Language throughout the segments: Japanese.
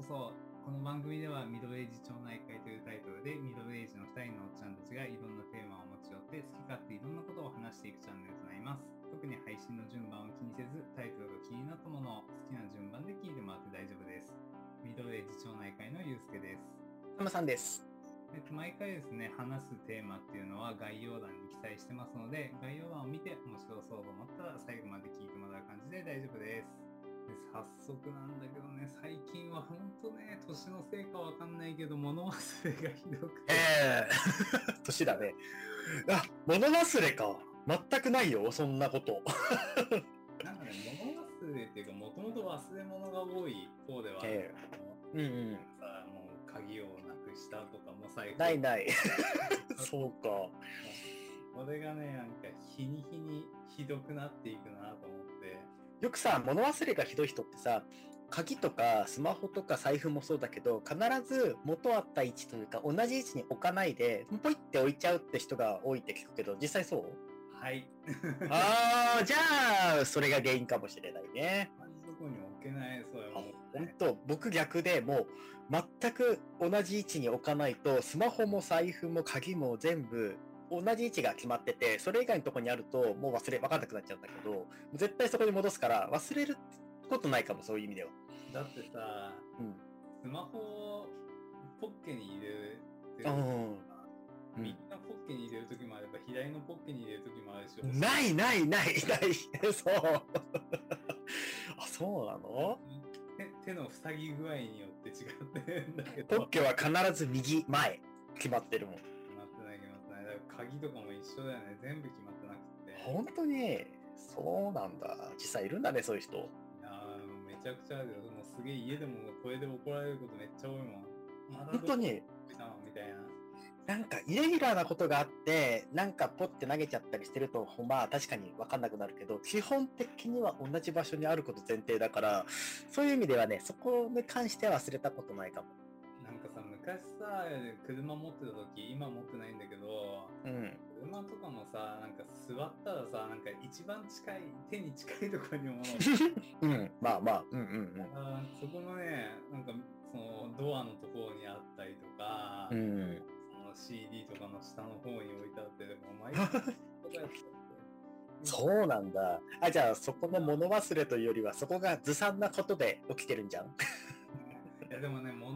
こそこの番組ではミドルエイジ町内会というタイトルでミドルエイジの2人のおっちゃんたちがいろんなテーマを持ち寄って好き勝手いろんなことを話していくチャンネルとなります特に配信の順番を気にせずタイトルが気になったものを好きな順番で聞いてもらって大丈夫ですミドルエイジ町内会のゆうすけですたまさんです。えっと、毎回ですね、話すテーマっていうのは概要欄に記載してますので、概要欄を見て面白そうと思ったら最後まで聞いてもらう感じで大丈夫です。で早速なんだけどね、最近は本当ね、年のせいかわかんないけど、物忘れがひどくて。ええ 年だね。あ、物忘れか。全くないよ、そんなこと。なんかね、物忘れっていうか、もともと忘れ物が多い方ではあるえけど、うんうん。さ、もう鍵をなくしたとか、もう最ないない。そうか。これがね、なんか日に日にひどくなっていくなと思って。よくさ、物忘れがひどい人ってさ、鍵とかスマホとか財布もそうだけど、必ず元あった位置というか、同じ位置に置かないで、ポイって置いちゃうって人が多いって聞くけど、実際そう？はい。ああ、じゃあ、それが原因かもしれないね。同じとこに置けない、それあも。本当僕逆でもう全く同じ位置に置かないとスマホも財布も鍵も全部同じ位置が決まっててそれ以外のとこにあるともう忘れ分かんなくなっちゃうんだけど絶対そこに戻すから忘れることないかもそういう意味では。だってさ、うん。スマホをポッケに入れてるうんうん右のポッケに入れるときもあれば、左のポッケに入れるときもあるし、ないないない ないそう。あそうなの？手手の塞ぎ具合によって違ってるんだけポど、ッケは必ず右前決まってるもん。鍵とかも一緒だよね。全部決まってなくて。本当に？そうなんだ実際いるんだねそういう人。いやーもうめちゃくちゃあるよ。もうすげえ家でもこれで怒られることめっちゃ多いもん。本当に？みたいな。なんかイレギュラーなことがあって、なんかポッて投げちゃったりしてると、まあ確かに分かんなくなるけど、基本的には同じ場所にあること前提だから、そういう意味ではね、そこに関しては忘れたことないかも。昔さ、車持ってた時、今持ってないんだけど、うん。車とかもさ、なんか座ったらさ、なんか一番近い、手に近いところにも うん。まあまあ、うんうんあーそこのね、なんかそのドアのところにあったりとか、うん。うん。その CD とかの下の方に置いてあって、でも毎回。そうなんだ。あ、じゃあそこの物忘れというよりは、そこがずさんなことで起きてるんじゃん？いやでもね、物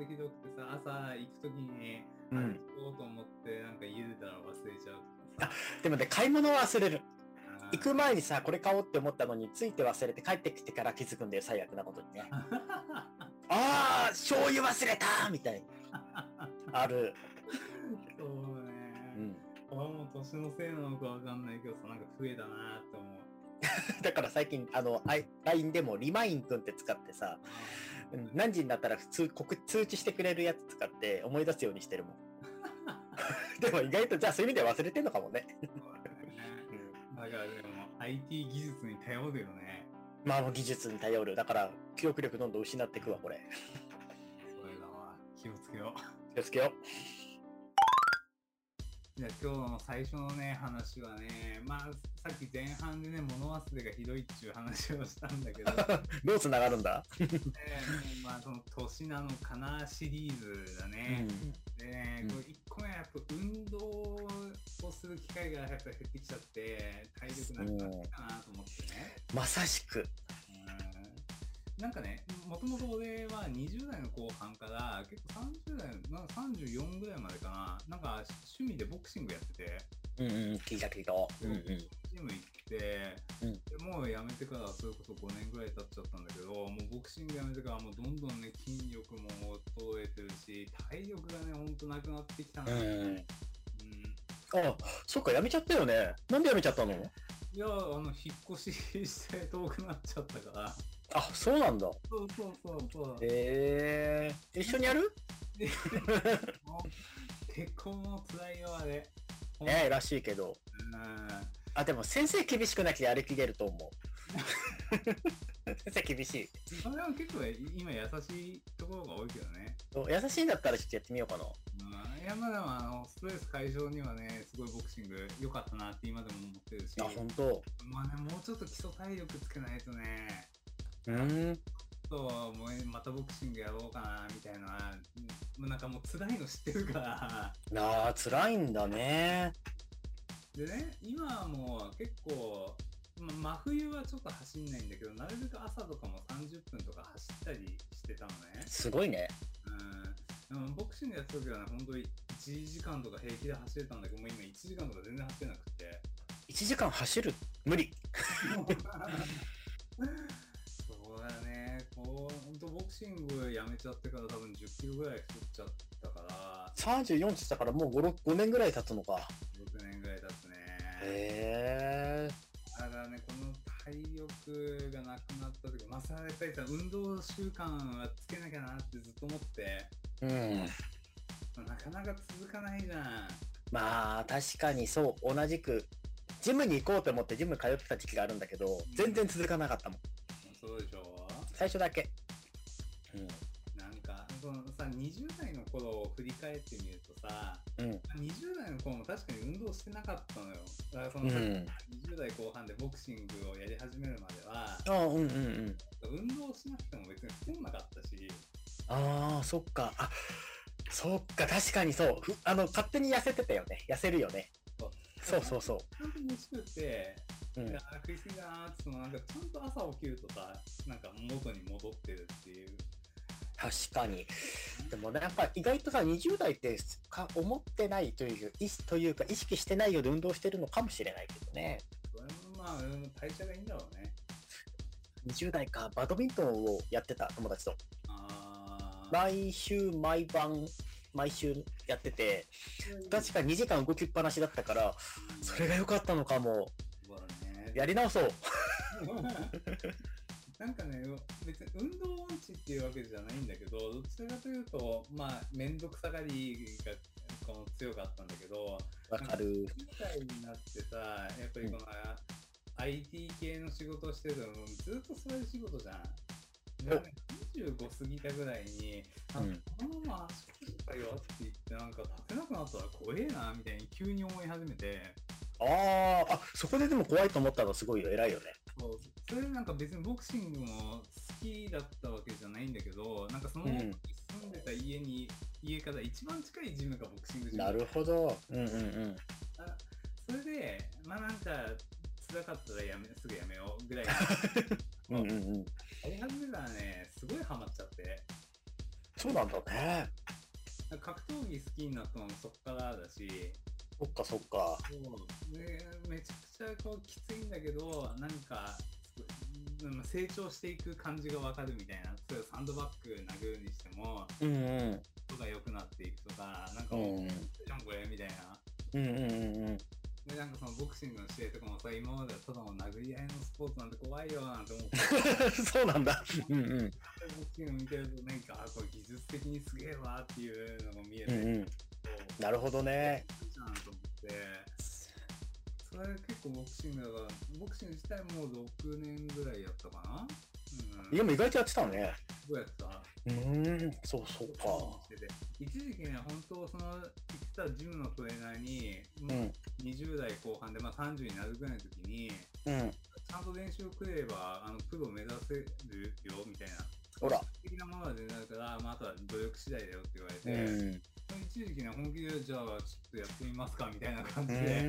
もね、ほんとひどくてさ、朝行くときに、行こうと思って、なんか家出たら忘れちゃうとかさ。でもね、買い物は忘れる。行く前にさ、これ買おうって思ったのに、ついて忘れて帰ってきてから気づくんだよ、最悪なことにね。ああ、醤油忘れたみたいな。ある。そううね。ん。これはもう年のせいなのかわかんないけどさ、なんか増えたなって思う。だから最近、あの、LINE でもリマインくんって使ってさ、うん何時になったら普通告通知してくれるやつ使って思い出すようにしてるもん。でも意外と、じゃあそういう意味では忘れてんのかもね。だからでも IT 技術に頼るよね。まあ技術に頼る。だから記憶力どんどん失っていくわ、これ。それだわ。気をつけよう。気をつけよじゃあ今日の最初のね、話はね、まあさっき前半でね、物忘れがひどいっていう話をしたんだけど、う。どう繋がるんだ？えーまあその年なのかなシリーズだね。でね、うんこれ1個目はやっぱ運動をする機会がやっぱ減ってきちゃって、体力なくなってきたなと思ってね。まさしく。うんなんかね、もともと俺は20代の後半から結構30代の、なんか34ぐらいまでかな、なんか趣味でボクシングやってて、うんうん、聞いた聞いた。うんうん。ジム行って、うんでもうやめてからそれこそ5年ぐらい経っちゃったんだけど、もうボクシングやめてからもうどんどんね、筋力も衰えてるし、体力がね、ほんとなくなってきたな。うん。うんあ、そっか、やめちゃったよね。なんでやめちゃったの？いや、あの、引っ越しして遠くなっちゃったから。あ、そうなんだ。そうそうそうそう。へえ。一緒にやる？結婚も辛いよ、あれ。ねえ、らしいけど。うんあ、でも先生厳しくなきゃやりきれると思う。先生厳しい。まあでも結構今優しいところが多いけどね。優しいんだったらちょっとやってみようかな。うん、いやまあでもあのストレス解消にはね、すごいボクシング良かったなって今でも思ってるし、あ、本当。まあね、もうちょっと基礎体力つけないとね、うーん。ともうまたボクシングやろうかなみたいな、もうなんかもう辛いの知ってるから、なあ、辛いんだね。でね、今はもう結構、ま、真冬はちょっと走んないんだけど、なるべく朝とかも30分とか走ったりしてたのね。すごいね。うん。でもボクシングやった時はね、本当に1時間とか平気で走れたんだけど、もう今1時間とか全然走れなくて。1時間走る？無理。クシングやめちゃってから多分10キロぐらい太っちゃったから、34って言ったからもう5、6 5年ぐらい経つのか。6年ぐらい経つね。へえ。だからね、この体力がなくなった時、まあさ、やっぱりさ、運動習慣はつけなきゃなってずっと思って、うん。なかなか続かないじゃん。まあ、確かにそう、同じく、ジムに行こうと思ってジム通ってた時期があるんだけど、全然続かなかったもん。そうでしょ最初だけ。うん。なんか、そのさ、20代の頃を振り返ってみるとさ、うん。20代の頃も確かに運動してなかったのよ。だからその、うん。20代後半でボクシングをやり始めるまでは、うんうんうん。運動しなくても別に太んなかったし、ああ、そっか。あ、そっか、確かにそう。ふあの、勝手に痩せてたよね。痩せるよね。そうそうそちゃんと飯食って、う。うんい食いすぎだなーってそのなんかちゃんと朝起きるとさなんか元に戻ってるっていう確かに。でもね、やっぱ意外とさ、20代ってか思ってないという、意識というか、意識してないようで運動してるのかもしれないけどね。それもまあうん代謝がいいんだろうね20代か、バドミントンをやってた友達と。毎週毎晩、毎週やってて、確か2時間動きっぱなしだったから、それが良かったのかも。ねやり直そう。なんかね別に運動音痴っていうわけじゃないんだけどどちらかというとまあ面倒くさがりがこの強かったんだけどわかる。みたいになってさやっぱりこの、IT 系の仕事をしてるともうずっとそういう仕事じゃん。でお25過ぎたぐらいに、あうんこのまま足腰って言ってなんか立てなくなったら怖えなみたいに急に思い始めてああ、あ、そこででも怖いと思ったのすごいよ。偉いよね。そうそれでなんか別にボクシングも好きだったわけじゃないんだけどなんかそのうん住んでた家に、家から一番近いジムがボクシングジムなるほど。うんうんうん。あそれでまあなんか辛かったらやめすぐやめようぐらい うんうんうん。やり始めたらねすごいハマっちゃってそうなんだね。格闘技好きになったのもそっからだしそっかそっか。そうでめちゃくちゃこうきついんだけどなんかうん成長していく感じがわかるみたいな例えばサンドバッグ殴るにしてもうんうん。人が良くなっていくとかなんかうんもう、んこれみたいなうんうんうんうん。でなんかそのボクシングの試合とかもさ今まではただの殴り合いのスポーツなんて怖いよなんて思って そうなんだ。うんうん。ボクシング見てるとなんかあこれ技術的にすげえわっていうのが見えて、うんうん。なるほどね。ゃんと思ってそれ結構ボクシングだからボクシング自体もう6年ぐらいやったかな？うんでも意外とやってたのね。どうやってた？うーん。そうそうか。一時期ね本当その行ってたジムのトレーナーに、うん。20代後半で、まあ、30になるぐらいの時にうん。ちゃんと練習をくれればあのプロを目指せるよみたいなほら。的なものは全然あるから、まあ、あとは努力次第だよって言わうれて、ん。一時期ね本気でじゃあちょっとやってみますかみたいな感うじで。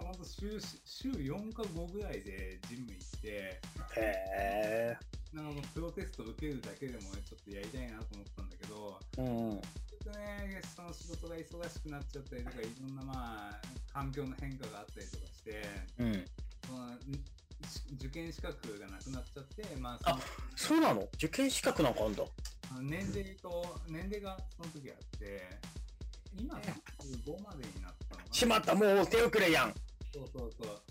本当週週4か5ぐらいでジム行ってへえ。なんかプロテスト受けるだけでもちょっとやりたいなと思ったんだけどうんうん。ちょっとねその仕事が忙しくなっちゃったりとかいろんなまあ環境の変化があったりとかしてうん。受験資格がなくなっちゃってまあそのそうなの？受験資格なんかあんだ。年齢と年齢がその時あって今35までになったのかなしまった、もう手遅れやん。そうそうそう。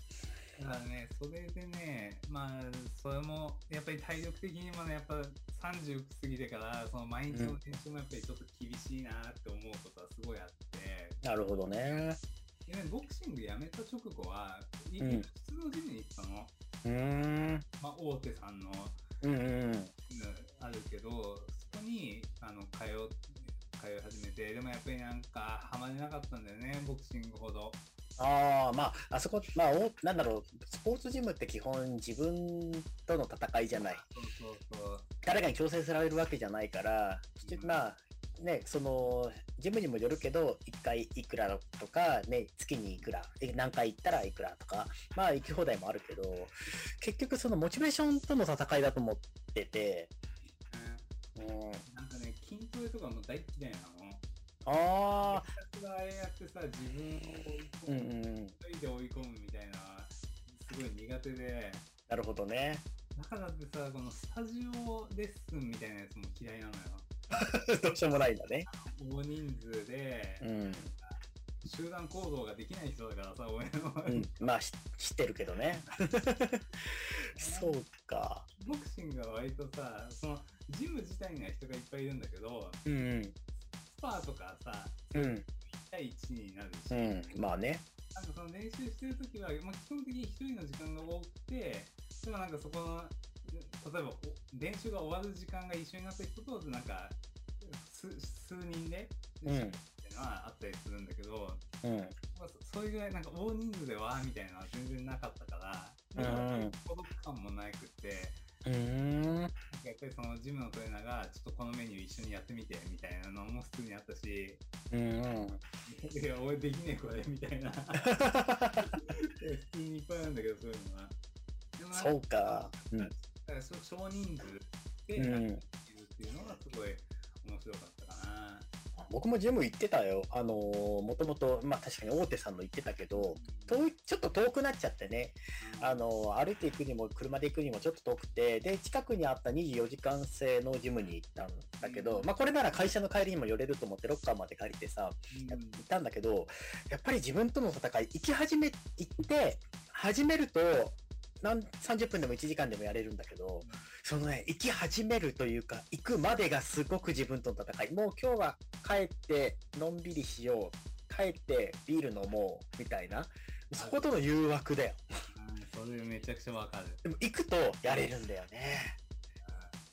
だからね、それでね、まあ、それも、やっぱり体力的にもね、やっぱ30過ぎてから、その毎日の練習もやっぱりちょっと厳しいなって思うことはすごいあって、なるほどね。でね、ボクシングやめた直後は、いうん普通のジムに行ったの。うーん。まあ、大手さんの、うんうんうん。うんあるけど、そこに、あの、通う、通い始めて、でもやっぱりなんか、ハマれなかったんだよね、ボクシングほど。ああ、まあ、あそこ、まあ、おなんだろう、スポーツジムって基本自分との戦いじゃない。そうそうそう。誰かに強制されるわけじゃないから、まあ、ね、その、ジムにもよるけど、1回いくらとか、ね、月にいくら、え何回行ったらいくらとか、まあ、行き放題もあるけど、結局そのモチベーションとの戦いだと思ってて、うん、うんなんかね、筋トレとかも大嫌いなの。ああ、ひたすらああやってさ、自分を追いうん込む、うん、一人で追い込むみたいな、すごい苦手で、なるほどね。だからってさ、このスタジオレッスンみたいなやつも嫌いなのよ。どうしようもないんだね。大人数でう、ん、集団行動ができない人だからさ、俺の、うん、まあ、し知ってるけどね。そうか。ボクシングは割とさ、その、ジム自体には人がいっぱいいるんだけど、うん、うん、スパーとかさ、うん、1対1になるし、うん、まあね。なんかその練習してるときは、まあ、基本的に一人の時間が多くて、でもなんかそこの、例えばお練習が終わる時間が一緒になった人と、なんか、数数人で、うんいうのはあったりするんだけど、うん、まあ、そそれぐらいなんか大人数でわーみたいなのは全然なかったから、うんなんか孤独感もなくって、うーん、やっぱりそのジムのトレーナーがちょっとこのメニュー一緒にやってみてみたいなのも普通にあったし、うん、うん。いや、俺できねえこれみたいな。普通にいっぱいあるんだけど、そういうのは。そうか。うん、だからそ少人数でうんやっているっていうのがすごい面白かった。僕もジム行ってたよ。あのー、もともと、まあ確かに大手さんの行ってたけど、遠い、ちょっと遠くなっちゃってね。あのー、歩いて行くにも、車で行くにもちょっと遠くて、で、近くにあった24時間制のジムに行ったんだけど、まあこれなら会社の帰りにも寄れると思ってロッカーまで借りてさ、うんやったんだけど、やっぱり自分との戦い、行き始め、行って、始めると、なん30分でも1時間でもやれるんだけど、そのね、行き始めるというか、行くまでがすごく自分との戦い。もう今日は帰って、のんびりしよう。帰って、ビール飲もう。みたいな。そことの誘惑だよ。うんそれめちゃくちゃわかる。でも行くとやれるんだよね。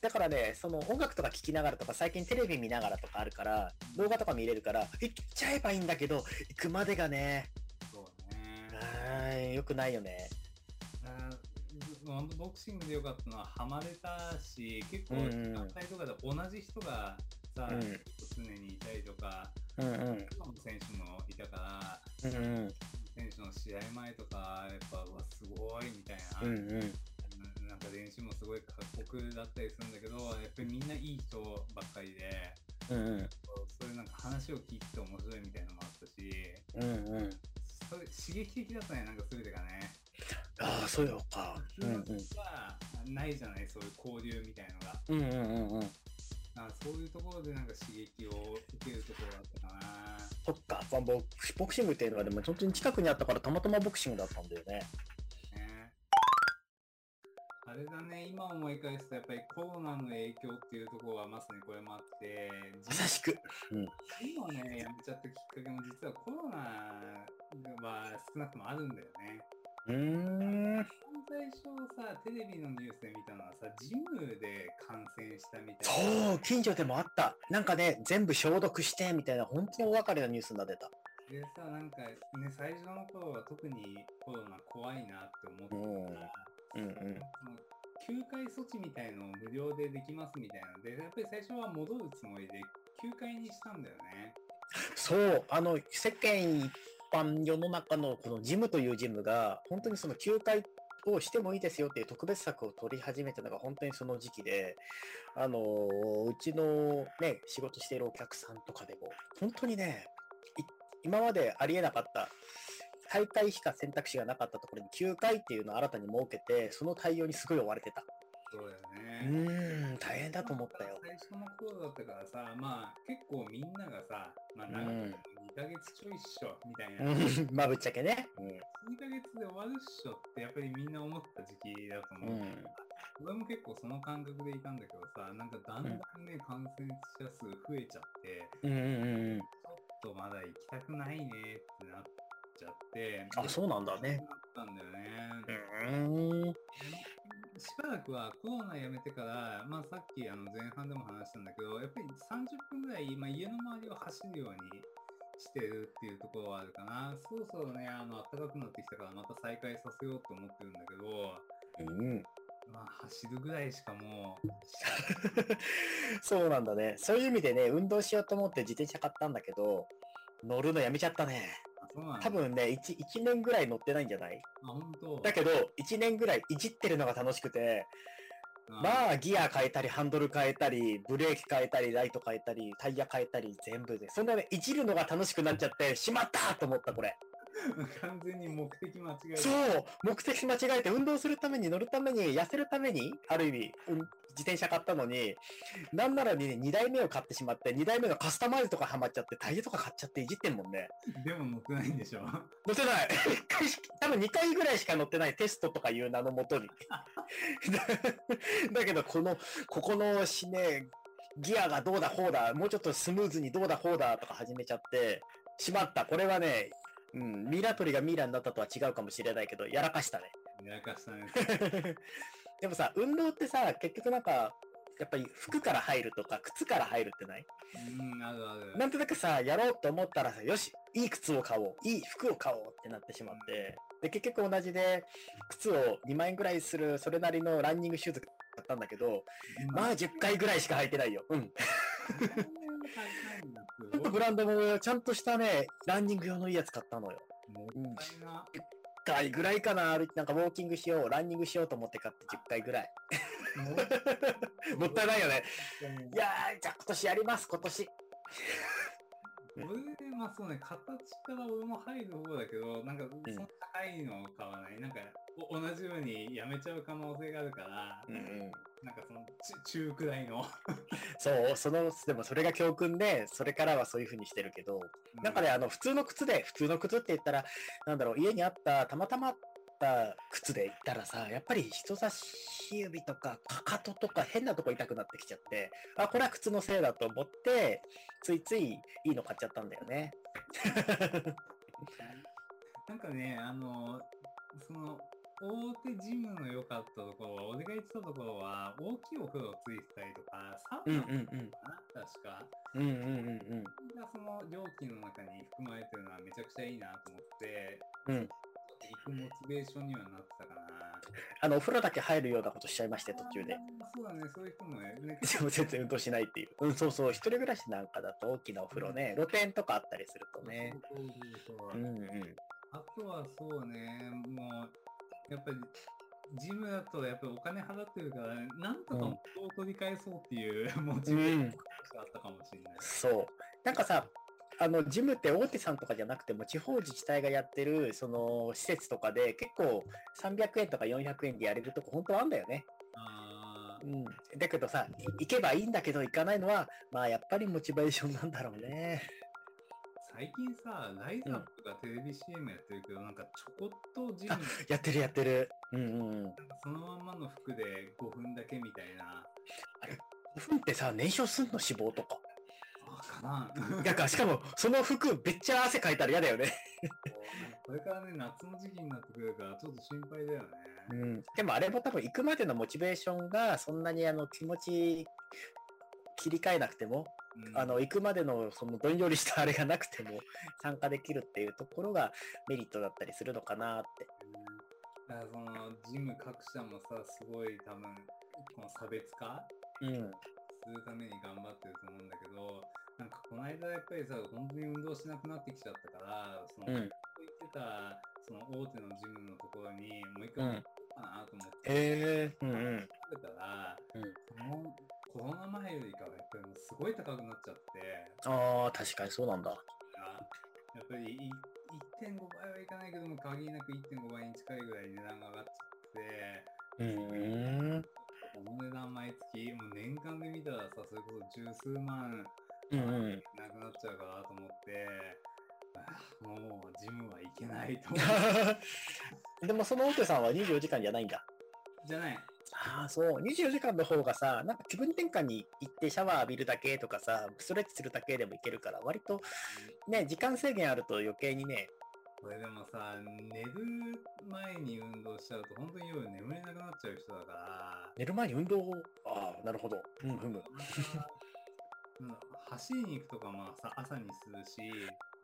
だからね、その音楽とか聴きながらとか、最近テレビ見ながらとかあるから、動画とか見れるから、行っちゃえばいいんだけど、行くまでがね、そうね。あーよくないよね。ボクシングでよかったのはハマれたし結構うんうん時間帯とかで同じ人がさ、うん常にいたりとかうんうん。今の選手もいたからうんうん。選手の試合前とかやっぱうわすごいみたいな、うんうん。なんか練習もすごい過酷だったりするんだけどやっぱりみんないい人ばっかりでうんうん。そういうなんか話を聞いてて面白いみたいなのもあったしうんうん。それ刺激的だったねなんか全てがねああ、そうよか。うんうん。はないじゃないそういう交流みたいのがうんうんうんうん。なんかそういうところでなんか刺激を受けるところだったかな。そっか、まあボクボクシングっていうのはでも本当に近くにあったからたまたまボクシングだったんだよね。ね。あれだね、今思い返すとやっぱりコロナの影響っていうところはまさにこれもあって、まさしく。うん。ジムをね、やめちゃったきっかけも実はコロナは少なくともあるんだよね。うーん。最初さ、テレビのニュースで見たのはさ、ジムで感染したみたいな。そう、近所でもあった。なんかね、全部消毒してみたいな、本当にお別れなニュースになってた。でさ、なんかね、最初の頃は特にコロナ怖いなって思ってたから、うんうん。休会措置みたいのを無料でできますみたいなので、やっぱり最初は戻るつもりで休会にしたんだよね。そう、あの、世間一般世の中のこのジムというジムが、本当にその休会をしてもいいですよっていう特別策を取り始めたのが本当にその時期で、あの、うちのね、仕事しているお客さんとかでも、本当にね、い今までありえなかった、大会しか選択肢がなかったところに休会っていうのを新たに設けて、その対応にすごい追われてた。そうだようね。ーん、大変だと思ったよ。最初の頃だったからさ、まあ結構みんながさ、まあ長くても2ヶ月ちょいっしょみたいな。2うん まあぶっちゃけね。ヶ月で終わるっしょってやっぱりみんな思った時期だと思う。うん俺も結構その感覚でいたんだけどさ、なんかだんだんね、感染者数増えちゃって、うんうんうんうん。ちょっとまだ行きたくないねってなっちゃって。あ、そうなんだね。なったんだよね。しばらくはコロナやめてから、まあさっきあの前半でも話したんだけど、やっぱり30分ぐらい、まあ、家の周りを走るようにしてるっていうところはあるかな。そろそろね、あの暖かくなってきたからまた再開させようと思ってるんだけど、うん。まあ、走るぐらいしかもう、そうなんだね。そういう意味でね、運動しようと思って自転車買ったんだけど、乗るのやめちゃったね。多分ね、1, 1年ぐらい乗ってないんじゃない？あ、本当。だけど、1年ぐらいいじってるのが楽しくて、あまあ、ギア変えたり、ハンドル変えたり、ブレーキ変えたり、ライト変えたり、タイヤ変えたり、全部で。そんなね、いじるのが楽しくなっちゃって、しまったと思った、これ。完全に目的間違えた。そう目的間違えて、運動するために、乗るために、痩せるために、ある意味、うん自転車買ったのに、なんならに、ね、2台目を買ってしまって、2台目のカスタマイズとかハマっちゃって、タイヤとか買っちゃっていじってんもんね。でも乗ってないんでしょ乗ってない 多分2回ぐらいしか乗ってないテストとかいう名のもとに。だ だけど、この、ここのしね、ギアがどうだこうだ、もうちょっとスムーズにどうだこうだとか始めちゃって、しまった。これはね、うん、ミイラ取りがミイラになったとは違うかもしれないけど、やらかしたね。やらかしたね。でもさ、運動ってさ、結局なんか、やっぱり服から入るとか、靴から入るってない？うん、あるある。なんとなくさ、やろうと思ったらさ、よし、いい靴を買おう、いい服を買おうってなってしまって、で、結局同じで、靴を2万円ぐらいする、それなりのランニングシューズ買ったんだけど、まあ10回ぐらいしか履いてないよ。うん。ちょっとブランドもちゃんとしたね、ランニング用のいいやつ買ったのよ。もったいな。10回ぐらいかな、歩なんかウォーキングしよう、ランニングしようと思って買って10回ぐらい。もったいないよね。いやー、じゃあ今年やります、今年。俺で、まあそうね、形から俺も入る方だけど、なんか、そんな高いのを買わない。なんか、お同じようにやめちゃう可能性があるから、うんうん。なんかその、ち中くらいの。そう、その、でもそれが教訓で、それからはそういう風にしてるけど、なんかね、あの、普通の靴で、普通の靴って言ったら、なんだろう、家にあった、たまたまた靴で言ったらさ、やっぱり人差し指とか、かかととか変なとこ痛くなってきちゃって、あ、これは靴のせいだと思って、ついついいいの買っちゃったんだよね。なんかね、あの、その、大手ジムの良かったところは、俺が言ってたところは、大きいお風呂ついてたりとか、サウうんナうんうん。かな、確か。うんうんうんうん。がその料金の中に含まれてるのはめちゃくちゃいいなと思って、うん。行くモチベーションにはなってたかな。あの、お風呂だけ入るようなことしちゃいまして、途中で。そうだね、そういう人もね、ねでも全然運動しないっていう。うん、そうそう。一人暮らしなんかだと大きなお風呂ね、露天とかあったりするとね。そうそうそううんうん。あとはそうね、もう、やっぱり、ジムだとやっぱりお金払ってるから、なんとか元を取り返そうっていう モチベーションがあったかもしれない。そう。なんかさ、あの、ジムって大手さんとかじゃなくても、地方自治体がやってる、その、施設とかで、結構、300円とか400円でやれるとこ、本当はあんだよね。あーうん。だけどさ、い行けばいいんだけど、行かないのは、まあ、やっぱりモチベーションなんだろうね。最近さ、ライザップがテレビ CM やってるけど、なんかちょこっとジムあやってるやってる。うんうんうん。そのまんまの服で5分だけみたいな。5分ってさ、燃焼すんの？脂肪とか。あ、かなだから、しかも、その服、めっちゃ汗かいたら嫌だよね。これからね、夏の時期になってくるから、ちょっと心配だよね。うん。でも、あれも多分、行くまでのモチベーションが、そんなに、あの、気持ち、切り替えなくても、うんあの、行くまでの、その、どんよりしたあれがなくても、参加できるっていうところがメリットだったりするのかなって。だからそのジム各社もさすごい多分この差別化うん。するために頑張ってると思うんだけどの間やっぱりさ本当に運動しなくなってきちゃったからその、うん言ってたその大手のジムのところにもう一回うん行こうかなと思って、へえ。うんうん。たら、うんそのコロナ前よりかはやっぱりすごい高くなっちゃってああ、確かにそうなんだ。やっぱりい1.5倍はいかないけども限りなく1.5倍に近いぐらい値段が上がっちゃってうーん。この値段毎月、もう年間で見たらさ、それこそ十数万うんうん。なくなっちゃうかなと思って、あもうジムは行けないと思う。でも、その大手さんは24時間じゃないんだ。じゃない。ああ、そう。24時間の方がさ、なんか気分転換に行ってシャワー浴びるだけとかさ、ストレッチするだけでもいけるから、割とね、時間制限あると余計にね、これでもさ、寝る前に運動しちゃうと、本当に夜眠れなくなっちゃう人だから、寝る前に運動を、ああ、なるほど。うんうん。なんだ走りに行くとかまあさ朝にするし、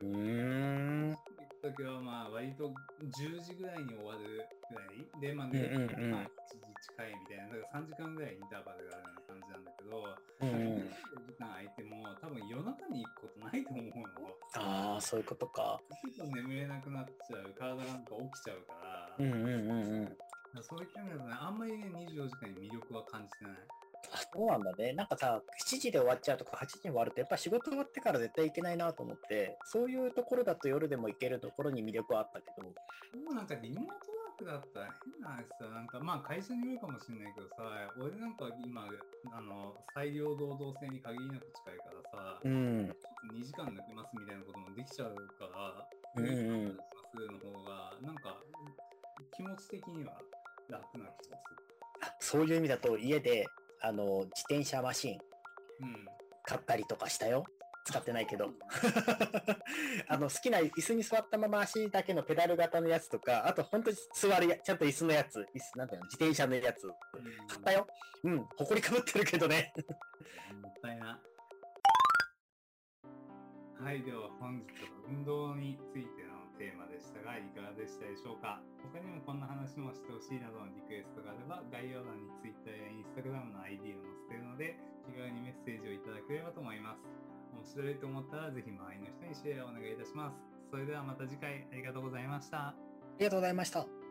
うーん。行くときはまあ割と10時ぐらいに終わるぐらいで、まあ、ねうんうんうんまあ1時近いみたいな、だから3時間ぐらいインターバルがあるような感じなんだけど、うんうん。24時間空いても多分夜中に行くことないと思うの。ああ、そういうことか。ちょっと眠れなくなっちゃう、体なんか起きちゃうから、うんうんうんうん。そういった意味だとね、あんまりね、24時間に魅力は感じてない。あそうなんだね。なんかさ、7時で終わっちゃうとか8時に終わると、やっぱ仕事終わってから絶対行けないなと思って、そういうところだと夜でも行けるところに魅力はあったけど、もうなんかリモートワークだったら変な話さ、なんかまあ会社によるかもしれないけどさ、俺なんか今、あの、裁量労働制に限りなく近いからさ、うん。2時間抜けますみたいなこともできちゃうから、うんうん2時間抜けますの方が、なんか気持ち的には楽な気がすあそういう意味だと家で、あの、自転車マシンる。うん。買ったりとかしたよ。使ってないけど。あの、好きな椅子に座ったまま足だけのペダル型のやつとか、あと本当に座るや、ちゃんと椅子のやつ、椅子、なんていうの、自転車のやつ。買ったよ。うん、埃かぶってるけどね。もったいな。はい、では本日は運動についてのテーマでしたが、いかがでしたでしょうか？他にもこんな話もしてほしいなどのリクエストがあれば、概要欄に Twitter や Instagram の ID を載せているので、気軽にメッセージをいただければと思います。面白いと思ったら、ぜひ周りの人にシェアをお願いいたします。それではまた次回ありがとうございました。ありがとうございました。